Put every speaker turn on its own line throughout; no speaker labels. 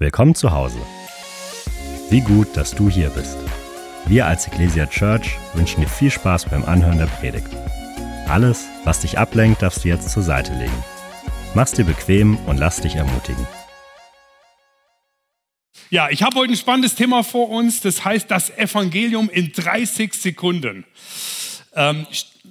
Willkommen zu Hause. Wie gut, dass du hier bist. Wir als Ecclesia Church wünschen dir viel Spaß beim Anhören der Predigt. Alles, was dich ablenkt, darfst du jetzt zur Seite legen. Mach's dir bequem und lass dich ermutigen.
Ja, ich habe heute ein spannendes Thema vor uns, das heißt das Evangelium in 30 Sekunden. Ähm,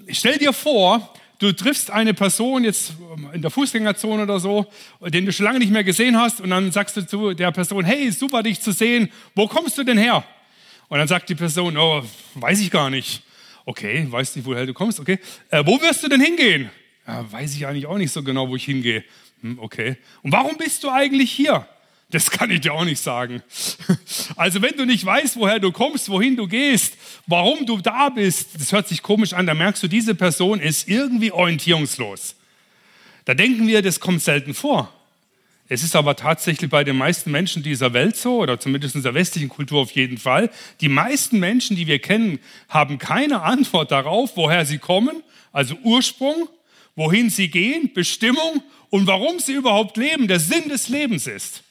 stell dir vor, du triffst eine Person jetzt in der Fußgängerzone oder so, den du schon lange nicht mehr gesehen hast und dann sagst du zu der Person, hey, super dich zu sehen, wo kommst du denn her? Und dann sagt die Person, oh, weiß ich gar nicht. Okay, weißt nicht, woher du kommst, okay. Äh, wo wirst du denn hingehen? Ja, weiß ich eigentlich auch nicht so genau, wo ich hingehe. Hm, okay. Und warum bist du eigentlich hier? Das kann ich dir auch nicht sagen. Also wenn du nicht weißt, woher du kommst, wohin du gehst, warum du da bist, das hört sich komisch an, dann merkst du, diese Person ist irgendwie orientierungslos. Da denken wir, das kommt selten vor. Es ist aber tatsächlich bei den meisten Menschen dieser Welt so, oder zumindest in der westlichen Kultur auf jeden Fall. Die meisten Menschen, die wir kennen, haben keine Antwort darauf, woher sie kommen, also Ursprung, wohin sie gehen, Bestimmung und warum sie überhaupt leben, der Sinn des Lebens ist.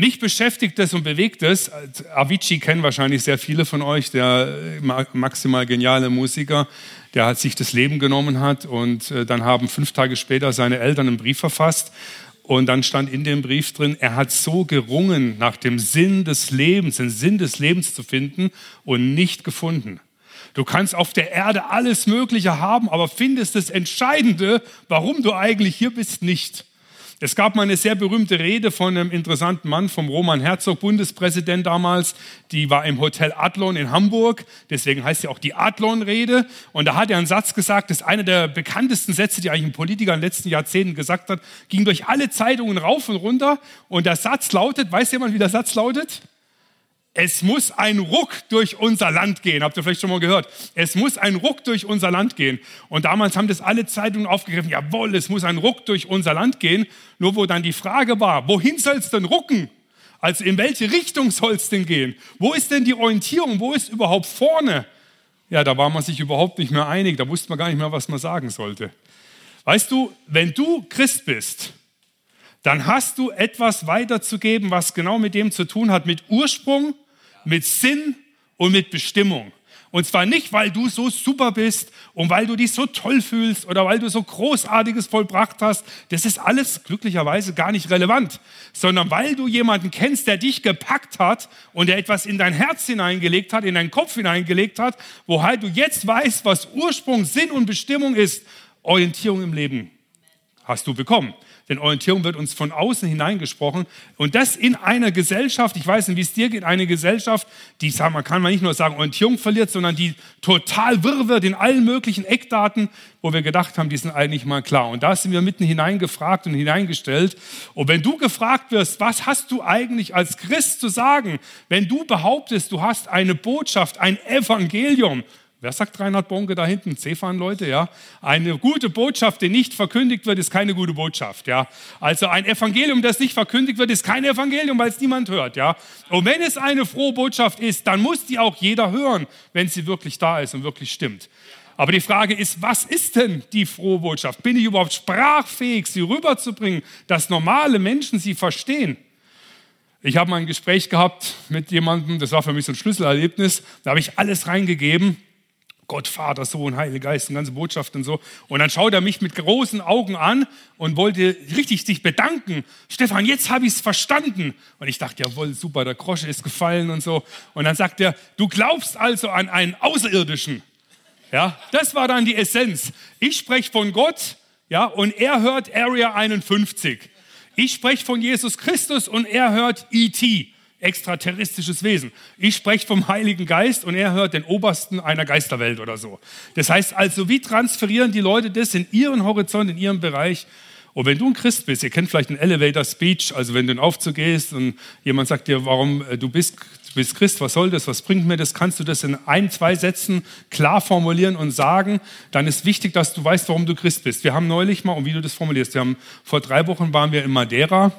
Mich beschäftigt es und bewegt es. Avicii kennen wahrscheinlich sehr viele von euch, der maximal geniale Musiker, der hat sich das Leben genommen hat und äh, dann haben fünf Tage später seine Eltern einen Brief verfasst und dann stand in dem Brief drin, er hat so gerungen, nach dem Sinn des Lebens, den Sinn des Lebens zu finden und nicht gefunden. Du kannst auf der Erde alles Mögliche haben, aber findest das Entscheidende, warum du eigentlich hier bist, nicht. Es gab mal eine sehr berühmte Rede von einem interessanten Mann, vom Roman Herzog, Bundespräsident damals. Die war im Hotel Adlon in Hamburg. Deswegen heißt sie auch die Adlon-Rede. Und da hat er einen Satz gesagt, das ist einer der bekanntesten Sätze, die eigentlich ein Politiker in den letzten Jahrzehnten gesagt hat. Ging durch alle Zeitungen rauf und runter. Und der Satz lautet, weiß jemand, wie der Satz lautet? Es muss ein Ruck durch unser Land gehen. Habt ihr vielleicht schon mal gehört? Es muss ein Ruck durch unser Land gehen. Und damals haben das alle Zeitungen aufgegriffen. Jawohl, es muss ein Ruck durch unser Land gehen. Nur wo dann die Frage war, wohin soll es denn rucken? Also in welche Richtung soll es denn gehen? Wo ist denn die Orientierung? Wo ist überhaupt vorne? Ja, da war man sich überhaupt nicht mehr einig. Da wusste man gar nicht mehr, was man sagen sollte. Weißt du, wenn du Christ bist, dann hast du etwas weiterzugeben, was genau mit dem zu tun hat, mit Ursprung, mit Sinn und mit Bestimmung. Und zwar nicht, weil du so super bist und weil du dich so toll fühlst oder weil du so Großartiges vollbracht hast. Das ist alles glücklicherweise gar nicht relevant, sondern weil du jemanden kennst, der dich gepackt hat und der etwas in dein Herz hineingelegt hat, in deinen Kopf hineingelegt hat, wo halt du jetzt weißt, was Ursprung, Sinn und Bestimmung ist. Orientierung im Leben hast du bekommen. Denn Orientierung wird uns von außen hineingesprochen. Und das in einer Gesellschaft, ich weiß nicht, wie es dir geht, eine Gesellschaft, die, sagen, man kann man nicht nur sagen, Orientierung verliert, sondern die total wirr wird in allen möglichen Eckdaten, wo wir gedacht haben, die sind eigentlich mal klar. Und da sind wir mitten hineingefragt und hineingestellt. Und wenn du gefragt wirst, was hast du eigentlich als Christ zu sagen, wenn du behauptest, du hast eine Botschaft, ein Evangelium, Wer sagt Reinhard Bonke da hinten? Zefan-Leute, ja. Eine gute Botschaft, die nicht verkündigt wird, ist keine gute Botschaft, ja. Also ein Evangelium, das nicht verkündigt wird, ist kein Evangelium, weil es niemand hört, ja. Und wenn es eine frohe Botschaft ist, dann muss die auch jeder hören, wenn sie wirklich da ist und wirklich stimmt. Aber die Frage ist, was ist denn die frohe Botschaft? Bin ich überhaupt sprachfähig, sie rüberzubringen, dass normale Menschen sie verstehen? Ich habe mal ein Gespräch gehabt mit jemandem, das war für mich so ein Schlüsselerlebnis, da habe ich alles reingegeben Gott, Vater, Sohn, Heiliger Geist, eine ganze Botschaft und so. Und dann schaut er mich mit großen Augen an und wollte richtig sich bedanken. Stefan, jetzt habe ich es verstanden. Und ich dachte, jawohl, super, der Grosche ist gefallen und so. Und dann sagt er, du glaubst also an einen Außerirdischen. Ja, das war dann die Essenz. Ich spreche von Gott, ja, und er hört Area 51. Ich spreche von Jesus Christus und er hört E.T extraterrestrisches Wesen. Ich spreche vom Heiligen Geist und er hört den Obersten einer Geisterwelt oder so. Das heißt also, wie transferieren die Leute das in ihren Horizont, in ihrem Bereich? Und wenn du ein Christ bist, ihr kennt vielleicht einen Elevator Speech, also wenn du in Aufzug gehst und jemand sagt dir, warum äh, du bist, du bist Christ, was soll das, was bringt mir das, kannst du das in ein, zwei Sätzen klar formulieren und sagen, dann ist wichtig, dass du weißt, warum du Christ bist. Wir haben neulich mal, und wie du das formulierst, wir haben vor drei Wochen waren wir in Madeira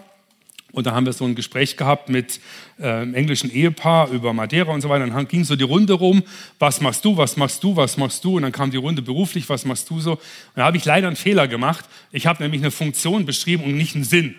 und da haben wir so ein Gespräch gehabt mit äh, einem englischen Ehepaar über Madeira und so weiter. dann ging so die Runde rum, was machst du, was machst du, was machst du? Und dann kam die Runde beruflich, was machst du so? Und da habe ich leider einen Fehler gemacht. Ich habe nämlich eine Funktion beschrieben und nicht einen Sinn.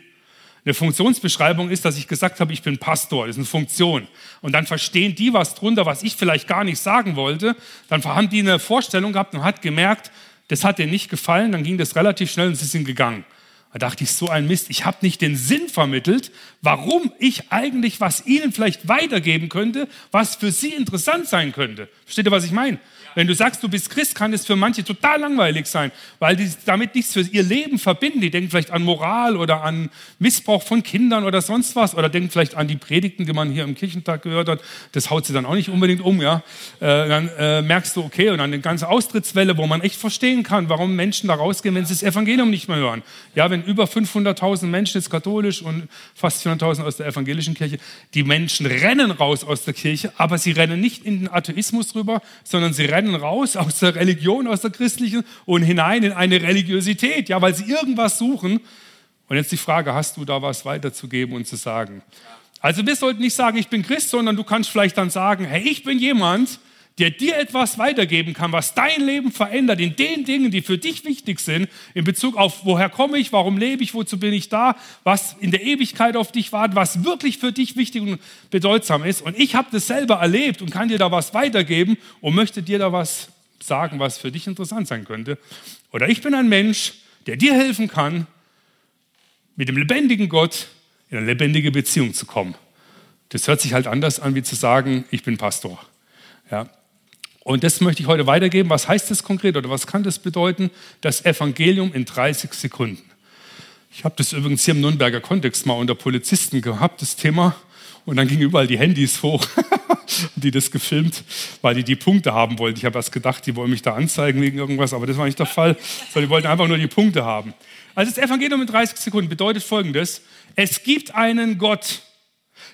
Eine Funktionsbeschreibung ist, dass ich gesagt habe, ich bin Pastor, das ist eine Funktion. Und dann verstehen die was drunter, was ich vielleicht gar nicht sagen wollte. Dann haben die eine Vorstellung gehabt und hat gemerkt, das hat denen nicht gefallen. Dann ging das relativ schnell und sie sind gegangen. Da dachte ich, so ein Mist, ich habe nicht den Sinn vermittelt, warum ich eigentlich was Ihnen vielleicht weitergeben könnte, was für Sie interessant sein könnte. Versteht ihr, was ich meine? Wenn du sagst, du bist Christ, kann es für manche total langweilig sein, weil die damit nichts für ihr Leben verbinden. Die denken vielleicht an Moral oder an Missbrauch von Kindern oder sonst was oder denken vielleicht an die Predigten, die man hier im Kirchentag gehört hat. Das haut sie dann auch nicht unbedingt um. Ja? Äh, dann äh, merkst du, okay, und dann eine ganze Austrittswelle, wo man echt verstehen kann, warum Menschen da rausgehen, wenn sie das Evangelium nicht mehr hören. Ja, wenn über 500.000 Menschen jetzt katholisch und fast 400.000 aus der evangelischen Kirche, die Menschen rennen raus aus der Kirche, aber sie rennen nicht in den Atheismus rüber, sondern sie rennen rennen raus aus der Religion, aus der christlichen und hinein in eine Religiosität, ja, weil sie irgendwas suchen. Und jetzt die Frage, hast du da was weiterzugeben und zu sagen? Also wir sollten nicht sagen, ich bin Christ, sondern du kannst vielleicht dann sagen, hey, ich bin jemand, der dir etwas weitergeben kann, was dein Leben verändert in den Dingen, die für dich wichtig sind, in Bezug auf, woher komme ich, warum lebe ich, wozu bin ich da, was in der Ewigkeit auf dich wartet, was wirklich für dich wichtig und bedeutsam ist. Und ich habe das selber erlebt und kann dir da was weitergeben und möchte dir da was sagen, was für dich interessant sein könnte. Oder ich bin ein Mensch, der dir helfen kann, mit dem lebendigen Gott in eine lebendige Beziehung zu kommen. Das hört sich halt anders an, wie zu sagen, ich bin Pastor. Ja, und das möchte ich heute weitergeben. Was heißt das konkret oder was kann das bedeuten? Das Evangelium in 30 Sekunden. Ich habe das übrigens hier im Nürnberger Kontext mal unter Polizisten gehabt, das Thema. Und dann gingen überall die Handys hoch, die das gefilmt, weil die die Punkte haben wollten. Ich habe erst gedacht, die wollen mich da anzeigen wegen irgendwas, aber das war nicht der Fall, sondern die wollten einfach nur die Punkte haben. Also das Evangelium in 30 Sekunden bedeutet folgendes. Es gibt einen Gott.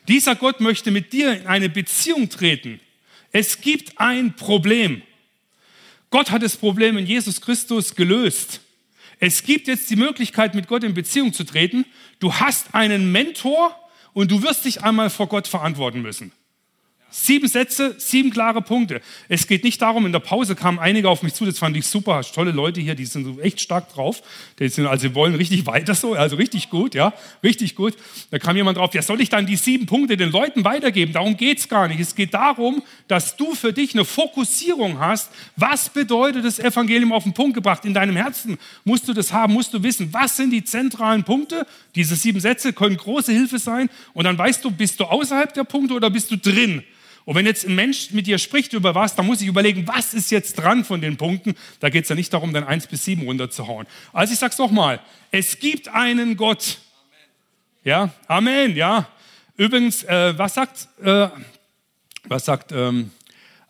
Dieser Gott möchte mit dir in eine Beziehung treten. Es gibt ein Problem. Gott hat das Problem in Jesus Christus gelöst. Es gibt jetzt die Möglichkeit, mit Gott in Beziehung zu treten. Du hast einen Mentor und du wirst dich einmal vor Gott verantworten müssen. Sieben Sätze, sieben klare Punkte. Es geht nicht darum, in der Pause kamen einige auf mich zu, das fand ich super, hast tolle Leute hier, die sind so echt stark drauf. Die sind also wollen richtig weiter so, also richtig gut, ja, richtig gut. Da kam jemand drauf, ja, soll ich dann die sieben Punkte den Leuten weitergeben? Darum geht es gar nicht. Es geht darum, dass du für dich eine Fokussierung hast. Was bedeutet das Evangelium auf den Punkt gebracht? In deinem Herzen musst du das haben, musst du wissen, was sind die zentralen Punkte? Diese sieben Sätze können große Hilfe sein. Und dann weißt du, bist du außerhalb der Punkte oder bist du drin? Und wenn jetzt ein Mensch mit dir spricht über was, dann muss ich überlegen, was ist jetzt dran von den Punkten. Da geht es ja nicht darum, dann eins bis sieben runterzuhauen. Also ich sage es nochmal, es gibt einen Gott. Amen. Ja, Amen, ja. Übrigens, äh, was sagt, äh, was sagt ähm,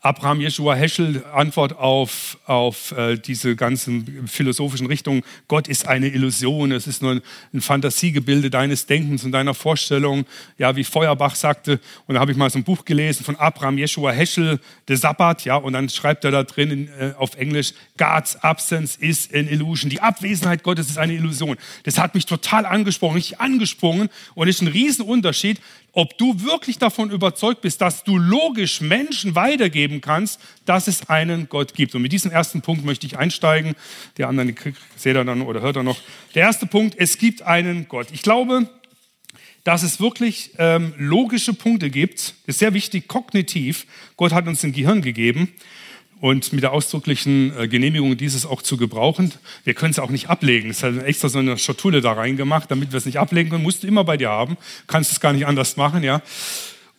Abraham Jeschua Heschel Antwort auf, auf äh, diese ganzen philosophischen Richtungen. Gott ist eine Illusion, es ist nur ein, Fantasiegebilde deines Denkens und deiner Vorstellung. Ja, wie Feuerbach sagte, und da habe ich mal so ein Buch gelesen von Abraham Jeschua Heschel, der Sabbat, ja, und dann schreibt er da drin in, äh, auf Englisch, God's absence is an illusion. Die Abwesenheit Gottes ist eine Illusion. Das hat mich total angesprochen, richtig angesprungen und ist ein Riesenunterschied, ob du wirklich davon überzeugt bist, dass du logisch Menschen weitergeben kannst, dass es einen Gott gibt. Und mit diesem ersten Punkt möchte ich einsteigen. Der andere seht ihr dann oder hört er noch. Der erste Punkt, es gibt einen Gott. Ich glaube, dass es wirklich ähm, logische Punkte gibt. Das ist sehr wichtig, kognitiv. Gott hat uns ein Gehirn gegeben und mit der ausdrücklichen äh, Genehmigung dieses auch zu gebrauchen. Wir können es auch nicht ablegen. Es hat extra so eine Schatulle da reingemacht, damit wir es nicht ablegen können. Musst du immer bei dir haben. Kannst es gar nicht anders machen, ja.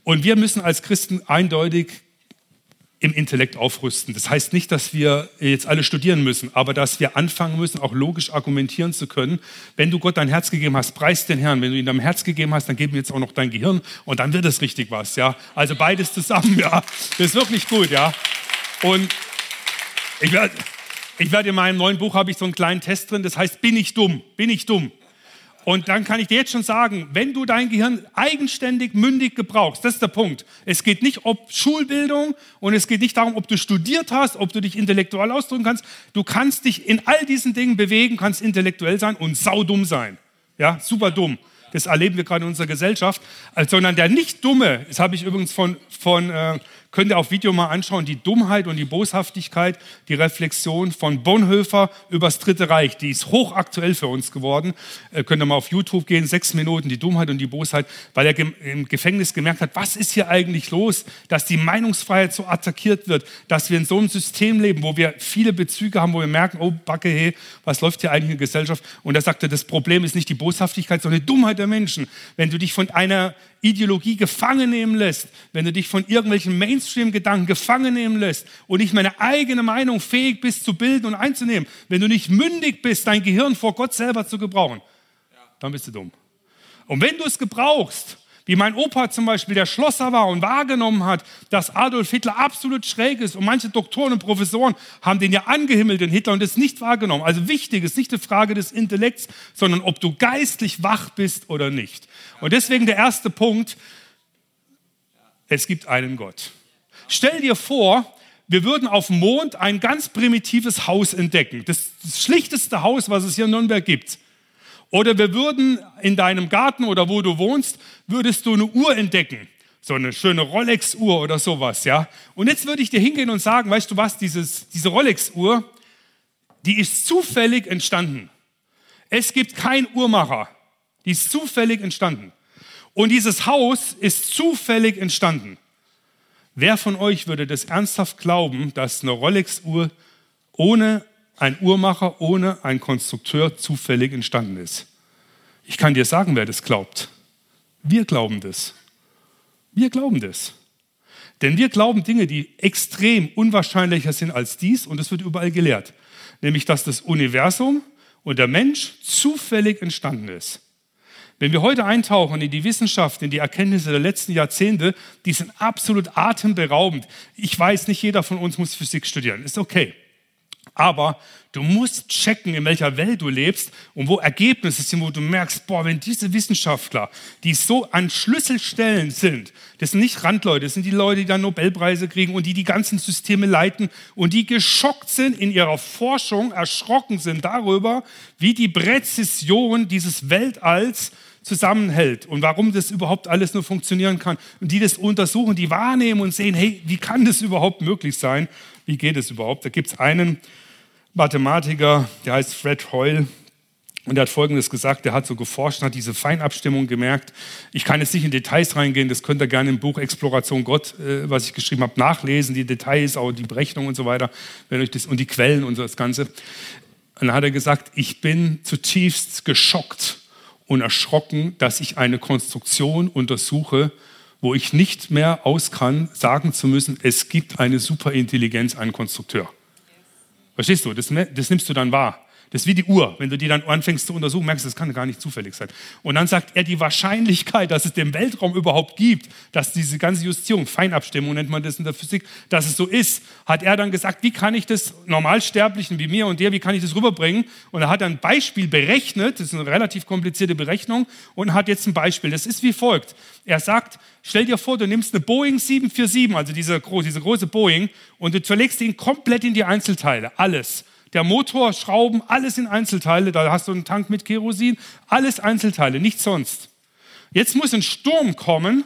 Und wir müssen als Christen eindeutig im Intellekt aufrüsten. Das heißt nicht, dass wir jetzt alle studieren müssen, aber dass wir anfangen müssen, auch logisch argumentieren zu können. Wenn du Gott dein Herz gegeben hast, preis den Herrn. Wenn du ihm dein Herz gegeben hast, dann geben wir jetzt auch noch dein Gehirn und dann wird es richtig was, ja. Also beides zusammen, ja. Das ist wirklich gut, ja. Und ich werde ich werd in meinem neuen Buch habe ich so einen kleinen Test drin, das heißt, bin ich dumm? Bin ich dumm? Und dann kann ich dir jetzt schon sagen, wenn du dein Gehirn eigenständig, mündig gebrauchst, das ist der Punkt. Es geht nicht um Schulbildung und es geht nicht darum, ob du studiert hast, ob du dich intellektuell ausdrücken kannst. Du kannst dich in all diesen Dingen bewegen, kannst intellektuell sein und saudumm sein. Ja, super dumm. Das erleben wir gerade in unserer Gesellschaft. Sondern der nicht Dumme, das habe ich übrigens von, von äh, Könnt ihr auf Video mal anschauen, die Dummheit und die Boshaftigkeit, die Reflexion von Bonhoeffer übers Dritte Reich. Die ist hochaktuell für uns geworden. Äh, könnt ihr mal auf YouTube gehen, sechs Minuten, die Dummheit und die Bosheit, weil er im Gefängnis gemerkt hat, was ist hier eigentlich los, dass die Meinungsfreiheit so attackiert wird, dass wir in so einem System leben, wo wir viele Bezüge haben, wo wir merken, oh Backe, hey, was läuft hier eigentlich in der Gesellschaft? Und er sagte, das Problem ist nicht die Boshaftigkeit, sondern die Dummheit der Menschen. Wenn du dich von einer Ideologie gefangen nehmen lässt, wenn du dich von irgendwelchen Mainstream-Gedanken gefangen nehmen lässt und nicht meine eigene Meinung fähig bist zu bilden und einzunehmen, wenn du nicht mündig bist, dein Gehirn vor Gott selber zu gebrauchen, dann bist du dumm. Und wenn du es gebrauchst, wie mein Opa zum Beispiel, der Schlosser war und wahrgenommen hat, dass Adolf Hitler absolut schräg ist. Und manche Doktoren und Professoren haben den ja angehimmelt, den Hitler, und das nicht wahrgenommen. Also wichtig ist nicht die Frage des Intellekts, sondern ob du geistlich wach bist oder nicht. Und deswegen der erste Punkt, es gibt einen Gott. Stell dir vor, wir würden auf dem Mond ein ganz primitives Haus entdecken. Das, das schlichteste Haus, was es hier in Nürnberg gibt. Oder wir würden in deinem Garten oder wo du wohnst, würdest du eine Uhr entdecken. So eine schöne Rolex-Uhr oder sowas, ja. Und jetzt würde ich dir hingehen und sagen, weißt du was, dieses, diese Rolex-Uhr, die ist zufällig entstanden. Es gibt keinen Uhrmacher. Die ist zufällig entstanden. Und dieses Haus ist zufällig entstanden. Wer von euch würde das ernsthaft glauben, dass eine Rolex-Uhr ohne ein Uhrmacher ohne ein Konstrukteur zufällig entstanden ist. Ich kann dir sagen, wer das glaubt. Wir glauben das. Wir glauben das. Denn wir glauben Dinge, die extrem unwahrscheinlicher sind als dies und es wird überall gelehrt. Nämlich, dass das Universum und der Mensch zufällig entstanden ist. Wenn wir heute eintauchen in die Wissenschaft, in die Erkenntnisse der letzten Jahrzehnte, die sind absolut atemberaubend. Ich weiß, nicht jeder von uns muss Physik studieren. Ist okay. Aber du musst checken, in welcher Welt du lebst und wo Ergebnisse sind, wo du merkst, boah, wenn diese Wissenschaftler, die so an Schlüsselstellen sind, das sind nicht Randleute, das sind die Leute, die dann Nobelpreise kriegen und die die ganzen Systeme leiten und die geschockt sind in ihrer Forschung, erschrocken sind darüber, wie die Präzision dieses Weltalls zusammenhält und warum das überhaupt alles nur funktionieren kann. Und die das untersuchen, die wahrnehmen und sehen, hey, wie kann das überhaupt möglich sein? Wie geht es überhaupt? Da gibt es einen, Mathematiker, der heißt Fred Hoyle, und er hat Folgendes gesagt, er hat so geforscht, hat diese Feinabstimmung gemerkt. Ich kann jetzt nicht in Details reingehen, das könnt ihr gerne im Buch Exploration Gott, äh, was ich geschrieben habe, nachlesen, die Details, auch die Berechnung und so weiter, wenn euch das, und die Quellen und so das Ganze. Und dann hat er gesagt, ich bin zutiefst geschockt und erschrocken, dass ich eine Konstruktion untersuche, wo ich nicht mehr aus kann, sagen zu müssen, es gibt eine Superintelligenz, einen Konstrukteur. Verstehst du? Das, das nimmst du dann wahr. Das ist wie die Uhr. Wenn du die dann anfängst zu untersuchen, merkst du, das kann gar nicht zufällig sein. Und dann sagt er, die Wahrscheinlichkeit, dass es den Weltraum überhaupt gibt, dass diese ganze Justierung, Feinabstimmung nennt man das in der Physik, dass es so ist, hat er dann gesagt, wie kann ich das Normalsterblichen wie mir und dir, wie kann ich das rüberbringen? Und er hat ein Beispiel berechnet, das ist eine relativ komplizierte Berechnung, und hat jetzt ein Beispiel. Das ist wie folgt. Er sagt, stell dir vor, du nimmst eine Boeing 747, also diese, diese große Boeing, und du zerlegst ihn komplett in die Einzelteile, alles der Motor, Schrauben, alles in Einzelteile. Da hast du einen Tank mit Kerosin, alles Einzelteile, nichts sonst. Jetzt muss ein Sturm kommen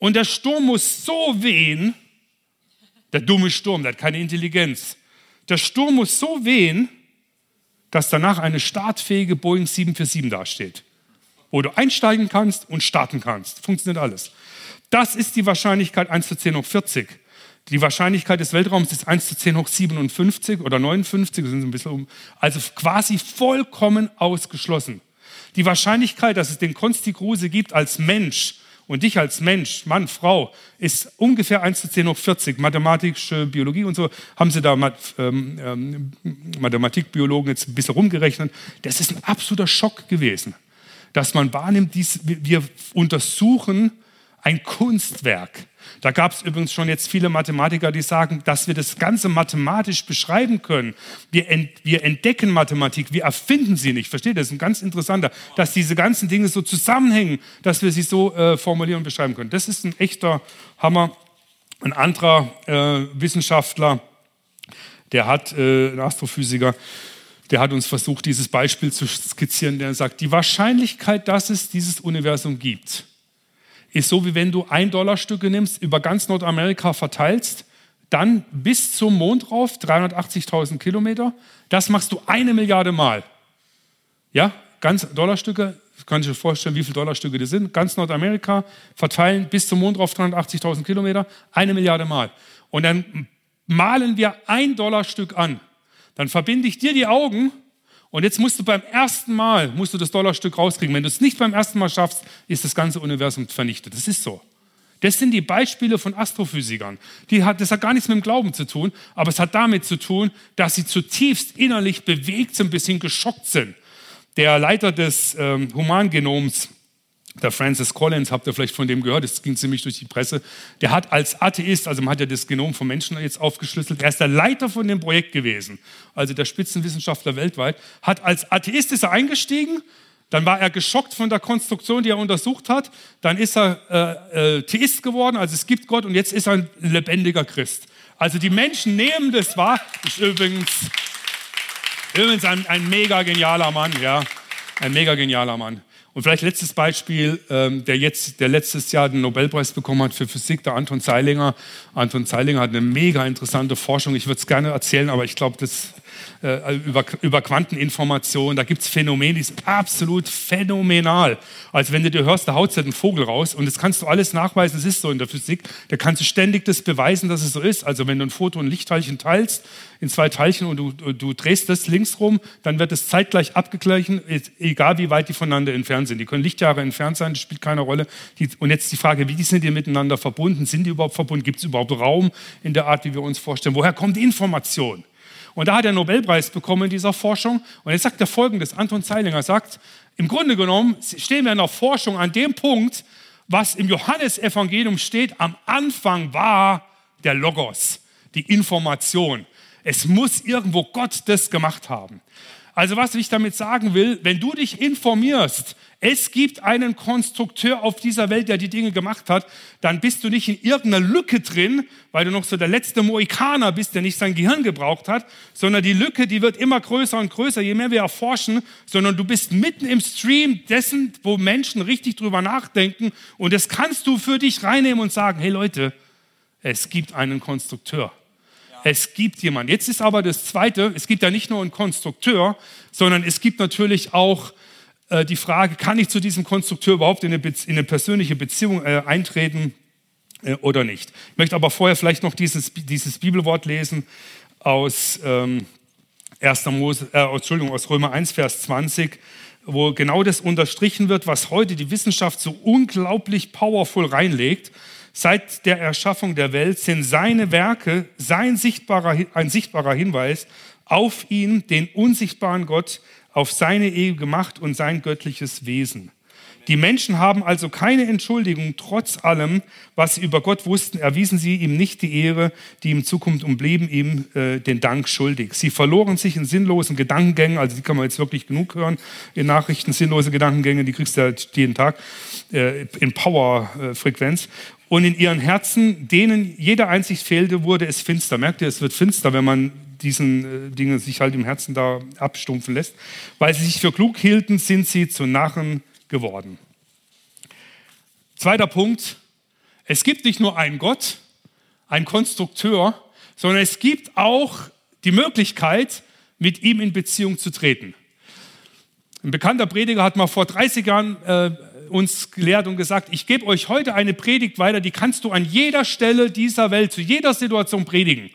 und der Sturm muss so wehen, der dumme Sturm, der hat keine Intelligenz. Der Sturm muss so wehen, dass danach eine startfähige Boeing 747 dasteht, wo du einsteigen kannst und starten kannst. Funktioniert alles. Das ist die Wahrscheinlichkeit 1 zu 10 hoch 40. Die Wahrscheinlichkeit des Weltraums ist 1 zu 10 hoch 57 oder 59, sind ein bisschen um, also quasi vollkommen ausgeschlossen. Die Wahrscheinlichkeit, dass es den Konsti Kruse gibt als Mensch und dich als Mensch, Mann, Frau, ist ungefähr 1 zu 10 hoch 40. Mathematische Biologie und so haben sie da ähm, ähm, Mathematikbiologen jetzt ein bisschen rumgerechnet. Das ist ein absoluter Schock gewesen, dass man wahrnimmt, dies, wir untersuchen ein Kunstwerk da gab es übrigens schon jetzt viele Mathematiker, die sagen, dass wir das Ganze mathematisch beschreiben können. Wir, ent, wir entdecken Mathematik, wir erfinden sie nicht. Versteht ihr? Das ist ein ganz interessanter, dass diese ganzen Dinge so zusammenhängen, dass wir sie so äh, formulieren und beschreiben können. Das ist ein echter Hammer. Ein anderer äh, Wissenschaftler, der hat, äh, ein Astrophysiker, der hat uns versucht, dieses Beispiel zu skizzieren, der sagt, die Wahrscheinlichkeit, dass es dieses Universum gibt, ist so, wie wenn du ein Dollarstücke nimmst, über ganz Nordamerika verteilst, dann bis zum Mond rauf, 380.000 Kilometer. Das machst du eine Milliarde Mal. Ja, ganz Dollarstücke, kann ich dir vorstellen, wie viele Dollarstücke das sind. Ganz Nordamerika verteilen bis zum Mond rauf 380.000 Kilometer, eine Milliarde Mal. Und dann malen wir ein Dollarstück an. Dann verbinde ich dir die Augen und jetzt musst du beim ersten Mal, musst du das Dollarstück rauskriegen. Wenn du es nicht beim ersten Mal schaffst, ist das ganze Universum vernichtet. Das ist so. Das sind die Beispiele von Astrophysikern. Die hat, das hat gar nichts mit dem Glauben zu tun, aber es hat damit zu tun, dass sie zutiefst innerlich bewegt sind, ein bisschen geschockt sind. Der Leiter des ähm, Humangenoms, der Francis Collins, habt ihr vielleicht von dem gehört, das ging ziemlich durch die Presse, der hat als Atheist, also man hat ja das Genom von Menschen jetzt aufgeschlüsselt, er ist der Leiter von dem Projekt gewesen, also der Spitzenwissenschaftler weltweit, hat als Atheist ist er eingestiegen, dann war er geschockt von der Konstruktion, die er untersucht hat, dann ist er äh, äh, Theist geworden, also es gibt Gott und jetzt ist er ein lebendiger Christ. Also die Menschen nehmen das wahr, ist übrigens, übrigens ein, ein mega genialer Mann, ja, ein mega genialer Mann. Und vielleicht letztes Beispiel, ähm, der jetzt, der letztes Jahr den Nobelpreis bekommen hat für Physik, der Anton Zeilinger. Anton Zeilinger hat eine mega interessante Forschung. Ich würde es gerne erzählen, aber ich glaube, das äh, über, über Quanteninformation. Da gibt es Phänomene, die sind absolut phänomenal. Also wenn du dir hörst, da haut ein Vogel raus und das kannst du alles nachweisen, es ist so in der Physik, da kannst du ständig das beweisen, dass es so ist. Also wenn du ein Foto und ein Lichtteilchen teilst in zwei Teilchen und du, du drehst das links rum, dann wird es zeitgleich abgeglichen, egal wie weit die voneinander entfernt sind. Die können Lichtjahre entfernt sein, das spielt keine Rolle. Die, und jetzt die Frage, wie sind die miteinander verbunden? Sind die überhaupt verbunden? Gibt es überhaupt Raum in der Art, wie wir uns vorstellen? Woher kommt die Information? Und da hat er einen Nobelpreis bekommen in dieser Forschung. Und jetzt sagt er folgendes: Anton Zeilinger sagt, im Grunde genommen stehen wir in der Forschung an dem Punkt, was im Johannesevangelium steht. Am Anfang war der Logos, die Information. Es muss irgendwo Gott das gemacht haben. Also was ich damit sagen will, wenn du dich informierst, es gibt einen Konstrukteur auf dieser Welt, der die Dinge gemacht hat, dann bist du nicht in irgendeiner Lücke drin, weil du noch so der letzte Mohikaner bist, der nicht sein Gehirn gebraucht hat, sondern die Lücke, die wird immer größer und größer, je mehr wir erforschen, sondern du bist mitten im Stream dessen, wo Menschen richtig drüber nachdenken und das kannst du für dich reinnehmen und sagen, hey Leute, es gibt einen Konstrukteur. Es gibt jemanden. Jetzt ist aber das Zweite, es gibt ja nicht nur einen Konstrukteur, sondern es gibt natürlich auch äh, die Frage, kann ich zu diesem Konstrukteur überhaupt in eine, Be in eine persönliche Beziehung äh, eintreten äh, oder nicht. Ich möchte aber vorher vielleicht noch dieses, dieses Bibelwort lesen aus, ähm, 1. Mose, äh, Entschuldigung, aus Römer 1, Vers 20 wo genau das unterstrichen wird, was heute die Wissenschaft so unglaublich powerful reinlegt. Seit der Erschaffung der Welt sind seine Werke sein sichtbarer, ein sichtbarer Hinweis auf ihn, den unsichtbaren Gott, auf seine Ehe gemacht und sein göttliches Wesen. Die Menschen haben also keine Entschuldigung, trotz allem, was sie über Gott wussten, erwiesen sie ihm nicht die Ehre, die ihm zukommt und blieben ihm äh, den Dank schuldig. Sie verloren sich in sinnlosen Gedankengängen, also die kann man jetzt wirklich genug hören, in Nachrichten, sinnlose Gedankengänge, die kriegst du halt jeden Tag äh, in Powerfrequenz. Und in ihren Herzen, denen jeder Einsicht fehlte, wurde es finster. Merkt ihr, es wird finster, wenn man diesen äh, Dingen sich halt im Herzen da abstumpfen lässt. Weil sie sich für klug hielten, sind sie zu Narren geworden. Zweiter Punkt. Es gibt nicht nur einen Gott, einen Konstrukteur, sondern es gibt auch die Möglichkeit, mit ihm in Beziehung zu treten. Ein bekannter Prediger hat mal vor 30 Jahren äh, uns gelehrt und gesagt, ich gebe euch heute eine Predigt weiter, die kannst du an jeder Stelle dieser Welt, zu jeder Situation predigen.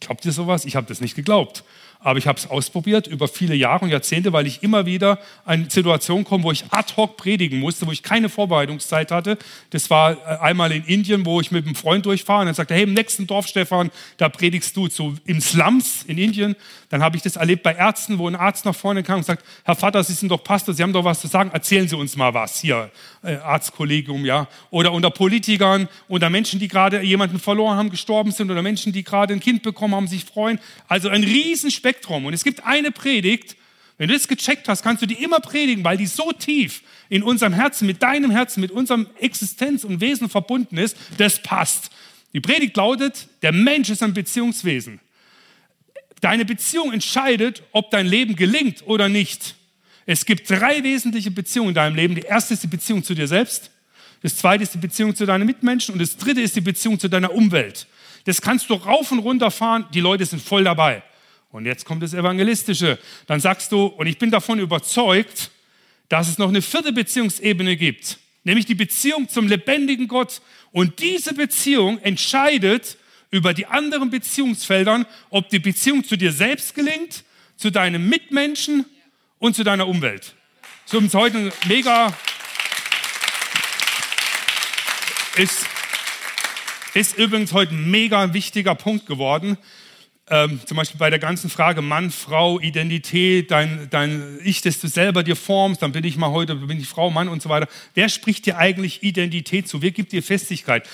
Glaubt ihr sowas? Ich habe das nicht geglaubt. Aber ich habe es ausprobiert über viele Jahre und Jahrzehnte, weil ich immer wieder an Situationen komme, wo ich ad hoc predigen musste, wo ich keine Vorbereitungszeit hatte. Das war äh, einmal in Indien, wo ich mit einem Freund durchfahre und dann sagte, hey, im nächsten Dorf, Stefan, da predigst du so im Slums in Indien. Dann habe ich das erlebt bei Ärzten, wo ein Arzt nach vorne kam und sagt, Herr Vater, Sie sind doch Pastor, Sie haben doch was zu sagen, erzählen Sie uns mal was hier, äh, Arztkollegium, ja. Oder unter Politikern, unter Menschen, die gerade jemanden verloren haben, gestorben sind, oder Menschen, die gerade ein Kind bekommen haben, sich freuen. Also ein Riesenspektrum. Und es gibt eine Predigt, wenn du das gecheckt hast, kannst du die immer predigen, weil die so tief in unserem Herzen, mit deinem Herzen, mit unserem Existenz und Wesen verbunden ist, das passt. Die Predigt lautet, der Mensch ist ein Beziehungswesen. Deine Beziehung entscheidet, ob dein Leben gelingt oder nicht. Es gibt drei wesentliche Beziehungen in deinem Leben. Die erste ist die Beziehung zu dir selbst. Das zweite ist die Beziehung zu deinen Mitmenschen und das dritte ist die Beziehung zu deiner Umwelt. Das kannst du rauf und runter fahren, die Leute sind voll dabei. Und jetzt kommt das Evangelistische. Dann sagst du, und ich bin davon überzeugt, dass es noch eine vierte Beziehungsebene gibt, nämlich die Beziehung zum lebendigen Gott. Und diese Beziehung entscheidet über die anderen Beziehungsfeldern, ob die Beziehung zu dir selbst gelingt, zu deinen Mitmenschen und zu deiner Umwelt. So ist mega ist, ist übrigens heute ein mega wichtiger Punkt geworden. Ähm, zum Beispiel bei der ganzen Frage Mann, Frau, Identität, dein, dein Ich, das du selber dir formst, dann bin ich mal heute, bin ich Frau, Mann und so weiter. Wer spricht dir eigentlich Identität zu? Wer gibt dir Festigkeit?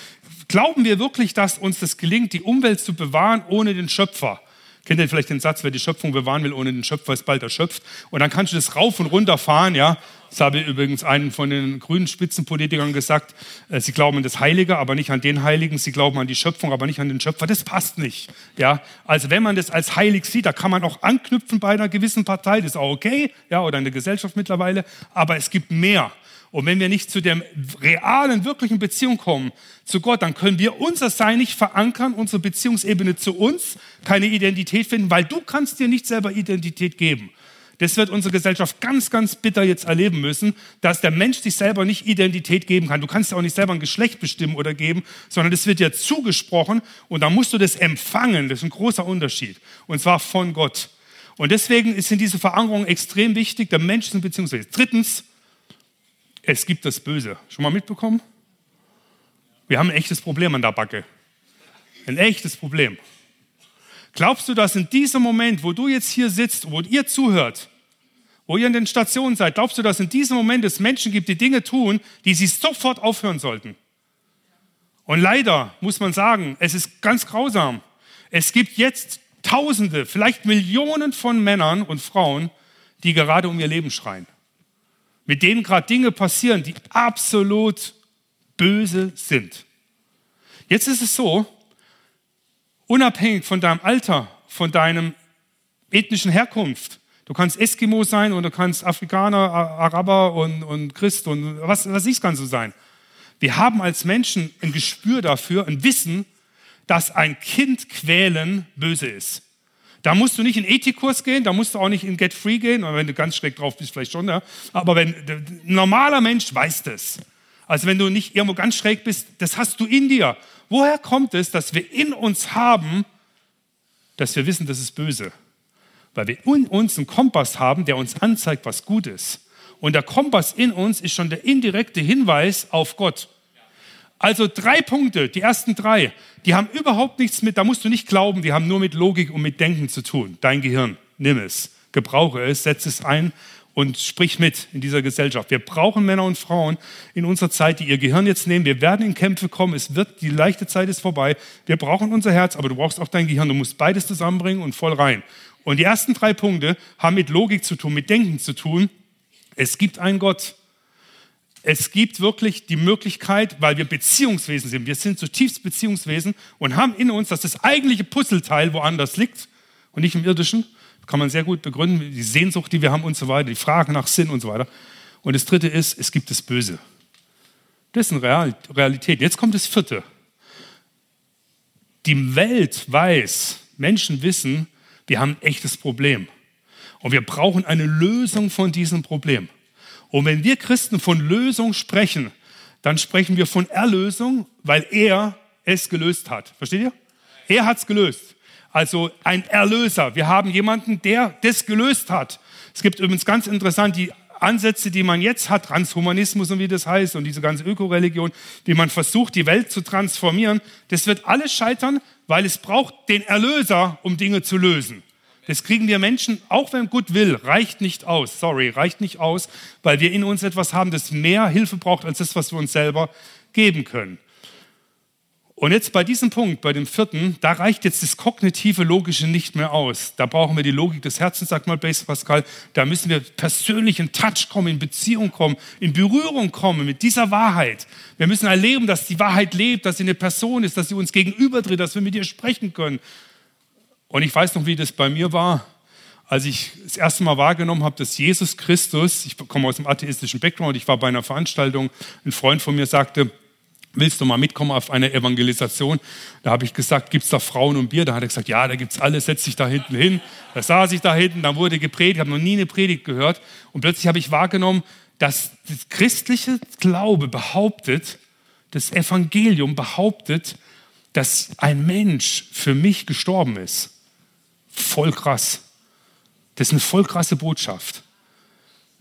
Glauben wir wirklich, dass uns das gelingt, die Umwelt zu bewahren ohne den Schöpfer? Kennt ihr vielleicht den Satz, wer die Schöpfung bewahren will ohne den Schöpfer, ist bald erschöpft. Und dann kannst du das rauf und runter fahren, ja. Das habe übrigens einen von den grünen Spitzenpolitikern gesagt. Äh, sie glauben an das Heilige, aber nicht an den Heiligen. Sie glauben an die Schöpfung, aber nicht an den Schöpfer. Das passt nicht, ja. Also wenn man das als heilig sieht, da kann man auch anknüpfen bei einer gewissen Partei. Das ist auch okay, ja, oder in der Gesellschaft mittlerweile. Aber es gibt mehr. Und wenn wir nicht zu der realen, wirklichen Beziehung kommen zu Gott, dann können wir unser Sein nicht verankern, unsere Beziehungsebene zu uns, keine Identität finden, weil du kannst dir nicht selber Identität geben. Das wird unsere Gesellschaft ganz, ganz bitter jetzt erleben müssen, dass der Mensch sich selber nicht Identität geben kann. Du kannst ja auch nicht selber ein Geschlecht bestimmen oder geben, sondern das wird dir zugesprochen und dann musst du das empfangen. Das ist ein großer Unterschied. Und zwar von Gott. Und deswegen sind diese Verankerungen extrem wichtig. Der Mensch ist Beziehungswesen. Drittens, es gibt das Böse. Schon mal mitbekommen? Wir haben ein echtes Problem an der Backe. Ein echtes Problem. Glaubst du, dass in diesem Moment, wo du jetzt hier sitzt, wo ihr zuhört, wo ihr in den Stationen seid, glaubst du, dass in diesem Moment es Menschen gibt, die Dinge tun, die sie sofort aufhören sollten? Und leider muss man sagen, es ist ganz grausam. Es gibt jetzt Tausende, vielleicht Millionen von Männern und Frauen, die gerade um ihr Leben schreien mit denen gerade Dinge passieren, die absolut böse sind. Jetzt ist es so, unabhängig von deinem Alter, von deinem ethnischen Herkunft, du kannst Eskimo sein und du kannst Afrikaner, Araber und, und Christ und was, was ich kannst du sein. Wir haben als Menschen ein Gespür dafür, ein Wissen, dass ein Kind quälen böse ist. Da musst du nicht in Ethikkurs gehen, da musst du auch nicht in Get Free gehen, wenn du ganz schräg drauf bist, vielleicht schon, ja. aber wenn, ein normaler Mensch weiß das. Also wenn du nicht irgendwo ganz schräg bist, das hast du in dir. Woher kommt es, dass wir in uns haben, dass wir wissen, das ist böse? Weil wir in uns einen Kompass haben, der uns anzeigt, was gut ist. Und der Kompass in uns ist schon der indirekte Hinweis auf Gott. Also drei Punkte, die ersten drei, die haben überhaupt nichts mit, da musst du nicht glauben, die haben nur mit Logik und mit Denken zu tun. Dein Gehirn, nimm es, gebrauche es, setze es ein und sprich mit in dieser Gesellschaft. Wir brauchen Männer und Frauen in unserer Zeit, die ihr Gehirn jetzt nehmen. Wir werden in Kämpfe kommen. Es wird, die leichte Zeit ist vorbei. Wir brauchen unser Herz, aber du brauchst auch dein Gehirn. Du musst beides zusammenbringen und voll rein. Und die ersten drei Punkte haben mit Logik zu tun, mit Denken zu tun. Es gibt einen Gott. Es gibt wirklich die Möglichkeit, weil wir Beziehungswesen sind, wir sind zutiefst Beziehungswesen und haben in uns, dass das eigentliche Puzzleteil woanders liegt und nicht im irdischen. kann man sehr gut begründen, die Sehnsucht, die wir haben und so weiter, die Frage nach Sinn und so weiter. Und das dritte ist, es gibt das Böse. Das ist eine Realität. Jetzt kommt das vierte. Die Welt weiß, Menschen wissen, wir haben ein echtes Problem. Und wir brauchen eine Lösung von diesem Problem. Und wenn wir Christen von Lösung sprechen, dann sprechen wir von Erlösung, weil er es gelöst hat. Versteht ihr? Er hat es gelöst. Also ein Erlöser. Wir haben jemanden, der das gelöst hat. Es gibt übrigens ganz interessant die Ansätze, die man jetzt hat, Transhumanismus und wie das heißt und diese ganze Ökoreligion, wie man versucht, die Welt zu transformieren. Das wird alles scheitern, weil es braucht den Erlöser, um Dinge zu lösen. Das kriegen wir Menschen, auch wenn Gott will, reicht nicht aus. Sorry, reicht nicht aus, weil wir in uns etwas haben, das mehr Hilfe braucht als das, was wir uns selber geben können. Und jetzt bei diesem Punkt, bei dem vierten, da reicht jetzt das kognitive Logische nicht mehr aus. Da brauchen wir die Logik des Herzens, sagt mal Base Pascal. Da müssen wir persönlich in Touch kommen, in Beziehung kommen, in Berührung kommen mit dieser Wahrheit. Wir müssen erleben, dass die Wahrheit lebt, dass sie eine Person ist, dass sie uns gegenübertritt, dass wir mit ihr sprechen können. Und ich weiß noch, wie das bei mir war, als ich das erste Mal wahrgenommen habe, dass Jesus Christus, ich komme aus einem atheistischen Background, ich war bei einer Veranstaltung, ein Freund von mir sagte, willst du mal mitkommen auf eine Evangelisation? Da habe ich gesagt, gibt es da Frauen und Bier? Da hat er gesagt, ja, da gibt es alles, setz dich da hinten hin. Da saß ich da hinten, dann wurde gepredigt, habe noch nie eine Predigt gehört. Und plötzlich habe ich wahrgenommen, dass das christliche Glaube behauptet, das Evangelium behauptet, dass ein Mensch für mich gestorben ist. Voll krass. Das ist eine voll krasse Botschaft.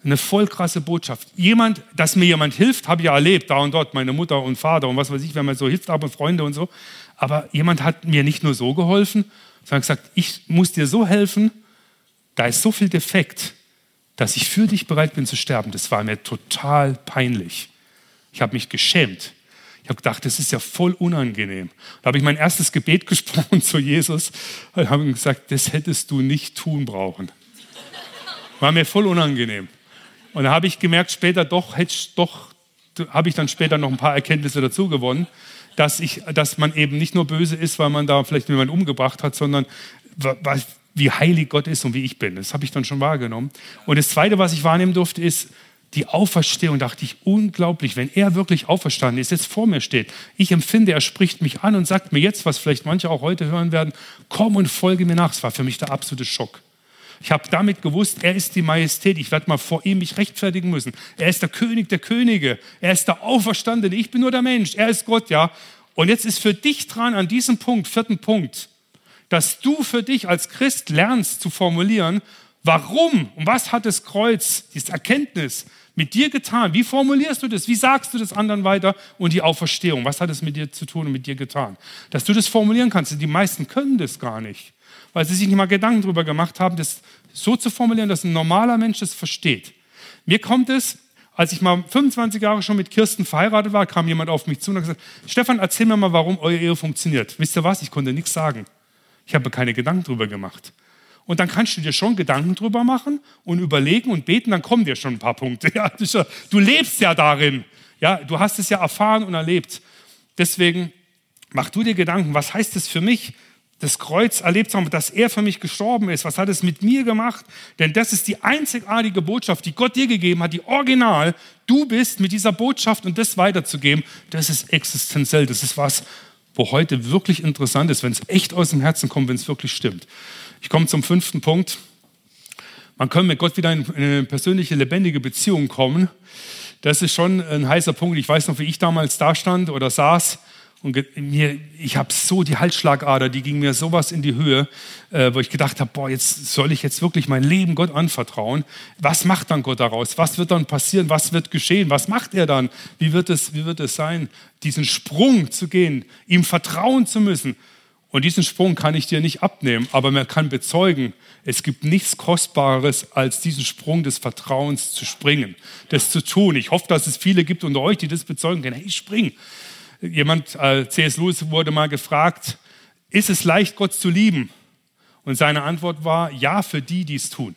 Eine voll krasse Botschaft. Jemand, dass mir jemand hilft, habe ich ja erlebt, da und dort, meine Mutter und Vater und was weiß ich, wenn man so hilft, aber Freunde und so. Aber jemand hat mir nicht nur so geholfen, sondern gesagt, ich muss dir so helfen, da ist so viel defekt, dass ich für dich bereit bin zu sterben. Das war mir total peinlich. Ich habe mich geschämt. Ich habe gedacht, das ist ja voll unangenehm. Da habe ich mein erstes Gebet gesprochen zu Jesus und habe ihm gesagt, das hättest du nicht tun brauchen. War mir voll unangenehm. Und da habe ich gemerkt, später doch, doch habe ich dann später noch ein paar Erkenntnisse dazu gewonnen, dass, ich, dass man eben nicht nur böse ist, weil man da vielleicht jemanden umgebracht hat, sondern wie heilig Gott ist und wie ich bin. Das habe ich dann schon wahrgenommen. Und das Zweite, was ich wahrnehmen durfte, ist die Auferstehung. Dachte ich, unglaublich, wenn er wirklich auferstanden ist, jetzt vor mir steht. Ich empfinde, er spricht mich an und sagt mir jetzt, was vielleicht manche auch heute hören werden, komm und folge mir nach. Das war für mich der absolute Schock. Ich habe damit gewusst, er ist die Majestät. Ich werde mal vor ihm mich rechtfertigen müssen. Er ist der König der Könige. Er ist der Auferstandene. Ich bin nur der Mensch. Er ist Gott, ja. Und jetzt ist für dich dran an diesem Punkt, vierten Punkt, dass du für dich als Christ lernst zu formulieren, warum und was hat das Kreuz, diese Erkenntnis mit dir getan? Wie formulierst du das? Wie sagst du das anderen weiter? Und die Auferstehung, was hat es mit dir zu tun und mit dir getan? Dass du das formulieren kannst. Die meisten können das gar nicht weil sie sich nicht mal Gedanken darüber gemacht haben, das so zu formulieren, dass ein normaler Mensch das versteht. Mir kommt es, als ich mal 25 Jahre schon mit Kirsten verheiratet war, kam jemand auf mich zu und hat gesagt, Stefan, erzähl mir mal, warum eure Ehe funktioniert. Wisst ihr was? Ich konnte nichts sagen. Ich habe keine Gedanken darüber gemacht. Und dann kannst du dir schon Gedanken drüber machen und überlegen und beten, dann kommen dir schon ein paar Punkte. Ja, du lebst ja darin. Ja, du hast es ja erfahren und erlebt. Deswegen mach du dir Gedanken, was heißt es für mich, das Kreuz erlebt haben, dass er für mich gestorben ist. Was hat es mit mir gemacht? Denn das ist die einzigartige Botschaft, die Gott dir gegeben hat, die Original. Du bist mit dieser Botschaft und das weiterzugeben, das ist existenziell. Das ist was, wo heute wirklich interessant ist, wenn es echt aus dem Herzen kommt, wenn es wirklich stimmt. Ich komme zum fünften Punkt. Man kann mit Gott wieder in eine persönliche, lebendige Beziehung kommen. Das ist schon ein heißer Punkt. Ich weiß noch, wie ich damals da stand oder saß und mir, ich habe so die Halsschlagader, die ging mir sowas in die Höhe, äh, wo ich gedacht habe, boah, jetzt soll ich jetzt wirklich mein Leben Gott anvertrauen. Was macht dann Gott daraus? Was wird dann passieren? Was wird geschehen? Was macht er dann? Wie wird es, wie wird es sein, diesen Sprung zu gehen, ihm vertrauen zu müssen? Und diesen Sprung kann ich dir nicht abnehmen, aber man kann bezeugen, es gibt nichts Kostbares, als diesen Sprung des Vertrauens zu springen, das zu tun. Ich hoffe, dass es viele gibt unter euch, die das bezeugen können. Hey, spring. Jemand, äh, C.S. Lewis wurde mal gefragt, ist es leicht, Gott zu lieben? Und seine Antwort war, ja, für die, die es tun.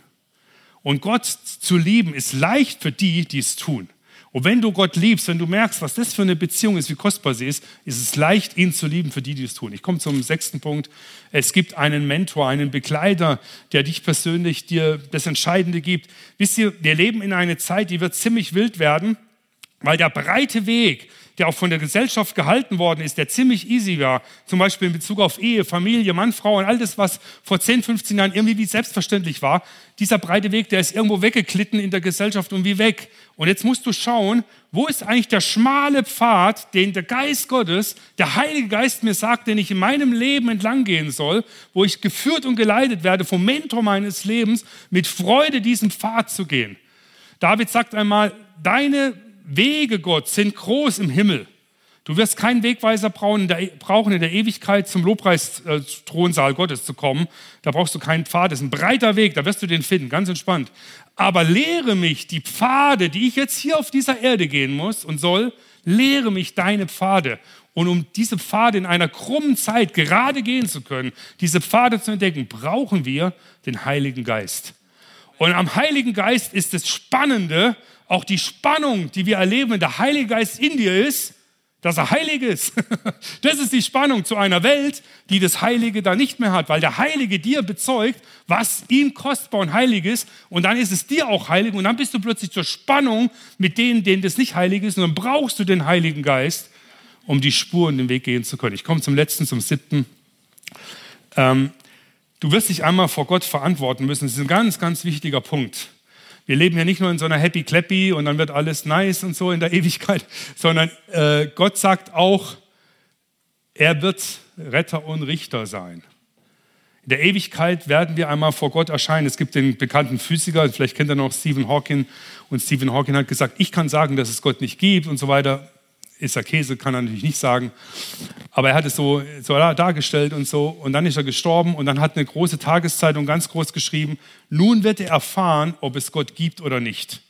Und Gott zu lieben ist leicht für die, die es tun. Und wenn du Gott liebst, wenn du merkst, was das für eine Beziehung ist, wie kostbar sie ist, ist es leicht, ihn zu lieben für die, die es tun. Ich komme zum sechsten Punkt. Es gibt einen Mentor, einen Begleiter, der dich persönlich dir das Entscheidende gibt. Wisst ihr, wir leben in einer Zeit, die wird ziemlich wild werden, weil der breite Weg, der auch von der Gesellschaft gehalten worden ist, der ziemlich easy war, zum Beispiel in Bezug auf Ehe, Familie, Mann, Frau und all das, was vor 10, 15 Jahren irgendwie wie selbstverständlich war, dieser breite Weg, der ist irgendwo weggeklitten in der Gesellschaft und wie weg. Und jetzt musst du schauen, wo ist eigentlich der schmale Pfad, den der Geist Gottes, der Heilige Geist mir sagt, den ich in meinem Leben entlang gehen soll, wo ich geführt und geleitet werde vom Mentor meines Lebens, mit Freude diesen Pfad zu gehen. David sagt einmal, deine Wege, Gott, sind groß im Himmel. Du wirst keinen Wegweiser brauchen in der, e-, Ewigkeit zum Lobpreis-Thronsaal Gottes zu kommen. Da brauchst du keinen Pfad. Das ist ein breiter Weg, da wirst du den finden, ganz entspannt. Aber lehre mich die Pfade, die ich jetzt hier auf dieser Erde gehen muss und soll, lehre mich deine Pfade. Und um diese Pfade in einer krummen Zeit gerade gehen zu können, diese Pfade zu entdecken, brauchen wir den Heiligen Geist. Und am Heiligen Geist ist das Spannende, auch die Spannung, die wir erleben, wenn der Heilige Geist in dir ist, dass er heilig ist. Das ist die Spannung zu einer Welt, die das Heilige da nicht mehr hat, weil der Heilige dir bezeugt, was ihm kostbar und heilig ist. Und dann ist es dir auch heilig. Und dann bist du plötzlich zur Spannung mit denen, denen das nicht heilig ist. Und dann brauchst du den Heiligen Geist, um die Spuren den Weg gehen zu können. Ich komme zum letzten, zum siebten. Ähm, du wirst dich einmal vor Gott verantworten müssen. Das ist ein ganz, ganz wichtiger Punkt. Wir leben ja nicht nur in so einer Happy Clappy und dann wird alles nice und so in der Ewigkeit, sondern äh, Gott sagt auch, er wird Retter und Richter sein. In der Ewigkeit werden wir einmal vor Gott erscheinen. Es gibt den bekannten Physiker, vielleicht kennt ihr noch Stephen Hawking, und Stephen Hawking hat gesagt, ich kann sagen, dass es Gott nicht gibt und so weiter ist er Käse, kann er natürlich nicht sagen. Aber er hat es so, so dargestellt und so. Und dann ist er gestorben und dann hat eine große Tageszeitung ganz groß geschrieben, nun wird er erfahren, ob es Gott gibt oder nicht.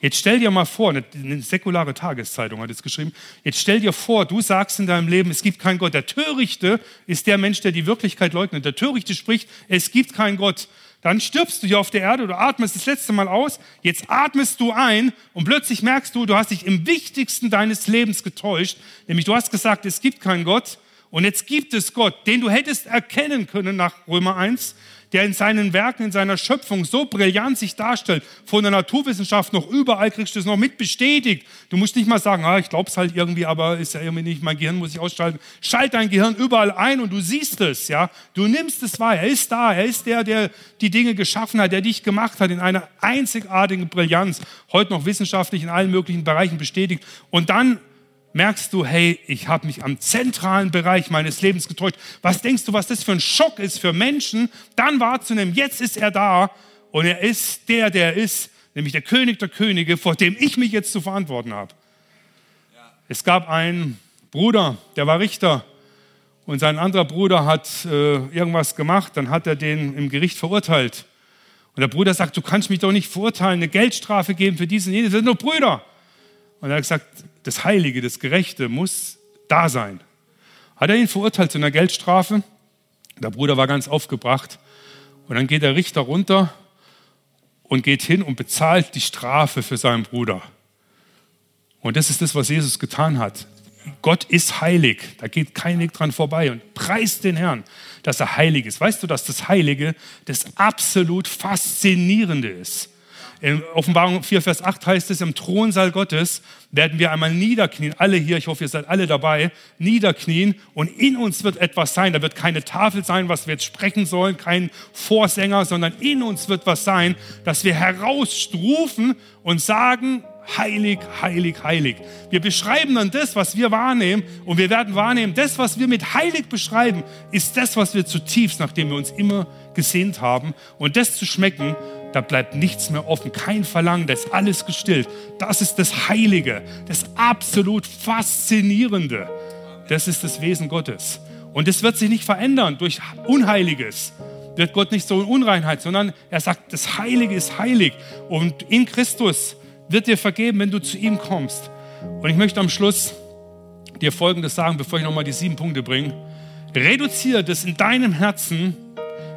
Jetzt stell dir mal vor, eine säkulare Tageszeitung hat es geschrieben, jetzt stell dir vor, du sagst in deinem Leben, es gibt keinen Gott. Der Törichte ist der Mensch, der die Wirklichkeit leugnet. Der Törichte spricht, es gibt keinen Gott. Dann stirbst du hier auf der Erde, du atmest das letzte Mal aus, jetzt atmest du ein und plötzlich merkst du, du hast dich im wichtigsten deines Lebens getäuscht, nämlich du hast gesagt, es gibt keinen Gott. Und jetzt gibt es Gott, den du hättest erkennen können nach Römer 1, der in seinen Werken, in seiner Schöpfung so brillant sich darstellt, von der Naturwissenschaft noch überall kriegst du es noch mit bestätigt. Du musst nicht mal sagen, ah, ich glaube es halt irgendwie, aber ist ja irgendwie nicht, mein Gehirn muss ich ausschalten. Schalt dein Gehirn überall ein und du siehst es, ja. Du nimmst es wahr. Er ist da. Er ist der, der die Dinge geschaffen hat, der dich gemacht hat in einer einzigartigen Brillanz. Heute noch wissenschaftlich in allen möglichen Bereichen bestätigt. Und dann merkst du, hey, ich habe mich am zentralen Bereich meines Lebens getäuscht. Was denkst du, was das für ein Schock ist für Menschen, dann wahrzunehmen, jetzt ist er da und er ist der, der er ist, nämlich der König der Könige, vor dem ich mich jetzt zu verantworten habe. Ja. Es gab einen Bruder, der war Richter und sein anderer Bruder hat äh, irgendwas gemacht, dann hat er den im Gericht verurteilt. Und der Bruder sagt, du kannst mich doch nicht verurteilen, eine Geldstrafe geben für diesen, das sind nur Brüder. Und er hat gesagt, das Heilige, das Gerechte muss da sein. Hat er ihn verurteilt zu einer Geldstrafe? Der Bruder war ganz aufgebracht. Und dann geht der Richter runter und geht hin und bezahlt die Strafe für seinen Bruder. Und das ist das, was Jesus getan hat. Gott ist heilig, da geht kein Weg dran vorbei und preist den Herrn, dass er heilig ist. Weißt du, dass das Heilige das absolut Faszinierende ist? In Offenbarung 4, Vers 8 heißt es, im Thronsaal Gottes werden wir einmal niederknien, alle hier, ich hoffe, ihr seid alle dabei, niederknien und in uns wird etwas sein. Da wird keine Tafel sein, was wir jetzt sprechen sollen, kein Vorsänger, sondern in uns wird was sein, dass wir herausstrufen und sagen, heilig, heilig, heilig. Wir beschreiben dann das, was wir wahrnehmen und wir werden wahrnehmen, das, was wir mit heilig beschreiben, ist das, was wir zutiefst, nachdem wir uns immer gesehnt haben und das zu schmecken, da bleibt nichts mehr offen, kein Verlangen, da ist alles gestillt. Das ist das Heilige, das absolut Faszinierende. Das ist das Wesen Gottes. Und das wird sich nicht verändern durch Unheiliges. Wird Gott nicht so in Unreinheit, sondern er sagt, das Heilige ist heilig. Und in Christus wird dir vergeben, wenn du zu ihm kommst. Und ich möchte am Schluss dir Folgendes sagen, bevor ich nochmal die sieben Punkte bringe. Reduziere das in deinem Herzen.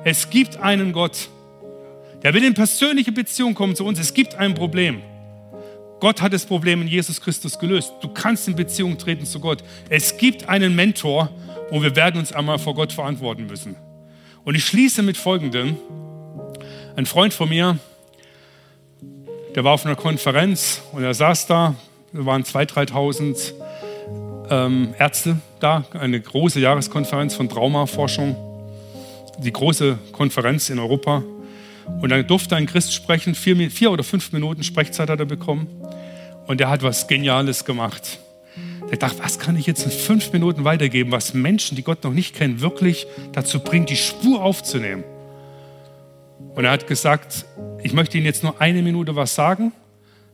Es gibt einen Gott. Der will in persönliche Beziehung kommen zu uns. Es gibt ein Problem. Gott hat das Problem in Jesus Christus gelöst. Du kannst in Beziehung treten zu Gott. Es gibt einen Mentor und wir werden uns einmal vor Gott verantworten müssen. Und ich schließe mit Folgendem. Ein Freund von mir, der war auf einer Konferenz und er saß da, da waren 2.000, 3.000 ähm, Ärzte da, eine große Jahreskonferenz von Traumaforschung, die große Konferenz in Europa. Und dann durfte ein Christ sprechen, vier, vier oder fünf Minuten Sprechzeit hat er bekommen. Und er hat was Geniales gemacht. Er dachte, was kann ich jetzt in fünf Minuten weitergeben, was Menschen, die Gott noch nicht kennen, wirklich dazu bringt, die Spur aufzunehmen. Und er hat gesagt, ich möchte Ihnen jetzt nur eine Minute was sagen.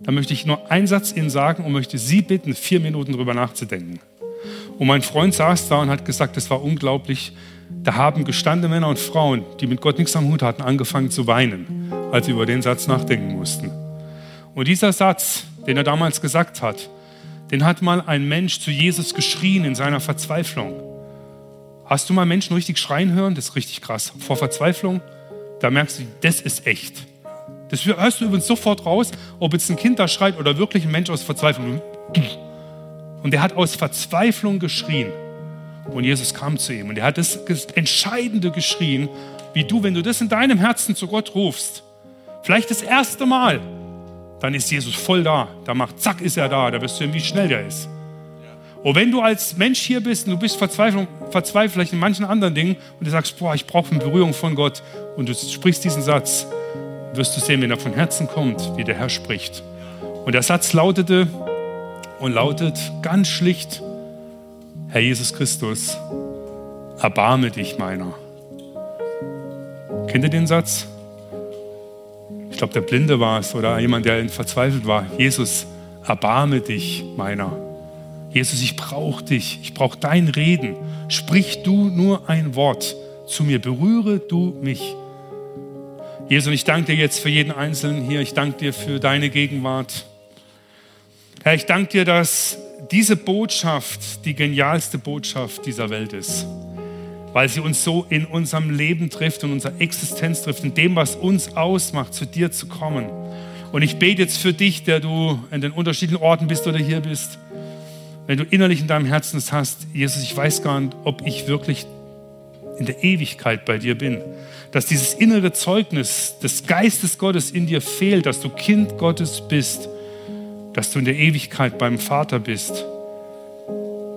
Dann möchte ich nur einen Satz Ihnen sagen und möchte Sie bitten, vier Minuten darüber nachzudenken. Und mein Freund saß da und hat gesagt, es war unglaublich. Da haben gestandene Männer und Frauen, die mit Gott nichts am Hut hatten, angefangen zu weinen, als sie über den Satz nachdenken mussten. Und dieser Satz, den er damals gesagt hat, den hat mal ein Mensch zu Jesus geschrien in seiner Verzweiflung. Hast du mal Menschen richtig schreien hören? Das ist richtig krass. Vor Verzweiflung, da merkst du, das ist echt. Das hörst du übrigens sofort raus, ob jetzt ein Kind da schreit oder wirklich ein Mensch aus Verzweiflung. Und er hat aus Verzweiflung geschrien. Und Jesus kam zu ihm und er hat das Entscheidende geschrien, wie du, wenn du das in deinem Herzen zu Gott rufst, vielleicht das erste Mal, dann ist Jesus voll da. Da macht, zack, ist er da. Da wirst du sehen, wie schnell der ist. Und wenn du als Mensch hier bist und du bist verzweifelt, verzweifelt vielleicht in manchen anderen Dingen und du sagst, boah, ich brauche eine Berührung von Gott und du sprichst diesen Satz, wirst du sehen, wenn er von Herzen kommt, wie der Herr spricht. Und der Satz lautete und lautet ganz schlicht, Herr Jesus Christus, erbarme dich meiner. Kennt ihr den Satz? Ich glaube, der Blinde war es oder jemand, der verzweifelt war. Jesus, erbarme dich meiner. Jesus, ich brauche dich. Ich brauche dein Reden. Sprich du nur ein Wort zu mir. Berühre du mich. Jesus, ich danke dir jetzt für jeden Einzelnen hier. Ich danke dir für deine Gegenwart. Herr, ich danke dir, dass diese Botschaft die genialste Botschaft dieser Welt ist, weil sie uns so in unserem Leben trifft und unserer Existenz trifft, in dem, was uns ausmacht, zu dir zu kommen. Und ich bete jetzt für dich, der du in den unterschiedlichen Orten bist oder hier bist, wenn du innerlich in deinem Herzen es hast, Jesus, ich weiß gar nicht, ob ich wirklich in der Ewigkeit bei dir bin. Dass dieses innere Zeugnis des Geistes Gottes in dir fehlt, dass du Kind Gottes bist dass du in der Ewigkeit beim Vater bist,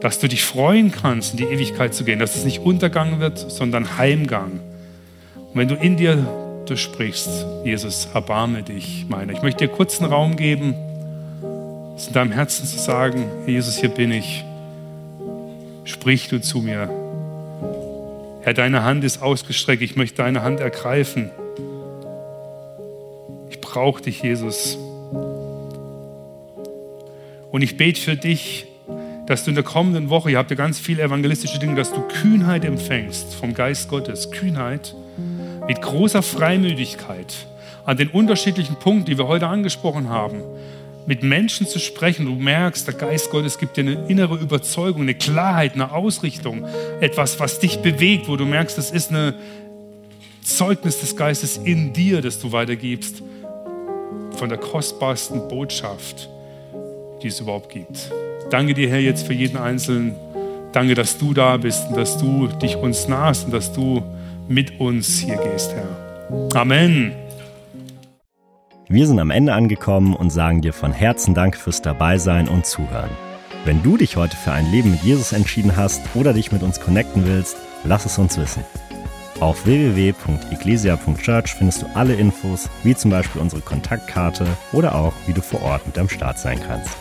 dass du dich freuen kannst, in die Ewigkeit zu gehen, dass es nicht Untergang wird, sondern Heimgang. Und wenn du in dir durchsprichst, Jesus, erbarme dich, meine. Ich möchte dir kurz einen Raum geben, es in deinem Herzen zu sagen, Jesus, hier bin ich. Sprich du zu mir. Herr, deine Hand ist ausgestreckt, ich möchte deine Hand ergreifen. Ich brauche dich, Jesus. Und ich bete für dich, dass du in der kommenden Woche, ihr habt ja ganz viele evangelistische Dinge, dass du Kühnheit empfängst vom Geist Gottes. Kühnheit mit großer Freimütigkeit an den unterschiedlichen Punkten, die wir heute angesprochen haben, mit Menschen zu sprechen. Du merkst, der Geist Gottes gibt dir eine innere Überzeugung, eine Klarheit, eine Ausrichtung, etwas, was dich bewegt, wo du merkst, das ist ein Zeugnis des Geistes in dir, das du weitergibst, von der kostbarsten Botschaft die es überhaupt gibt. Danke dir, Herr, jetzt für jeden Einzelnen. Danke, dass du da bist und dass du dich uns nahst und dass du mit uns hier gehst, Herr. Amen.
Wir sind am Ende angekommen und sagen dir von Herzen Dank fürs Dabeisein und Zuhören. Wenn du dich heute für ein Leben mit Jesus entschieden hast oder dich mit uns connecten willst, lass es uns wissen. Auf www.ecclesia.church findest du alle Infos, wie zum Beispiel unsere Kontaktkarte oder auch, wie du vor Ort mit am Start sein kannst.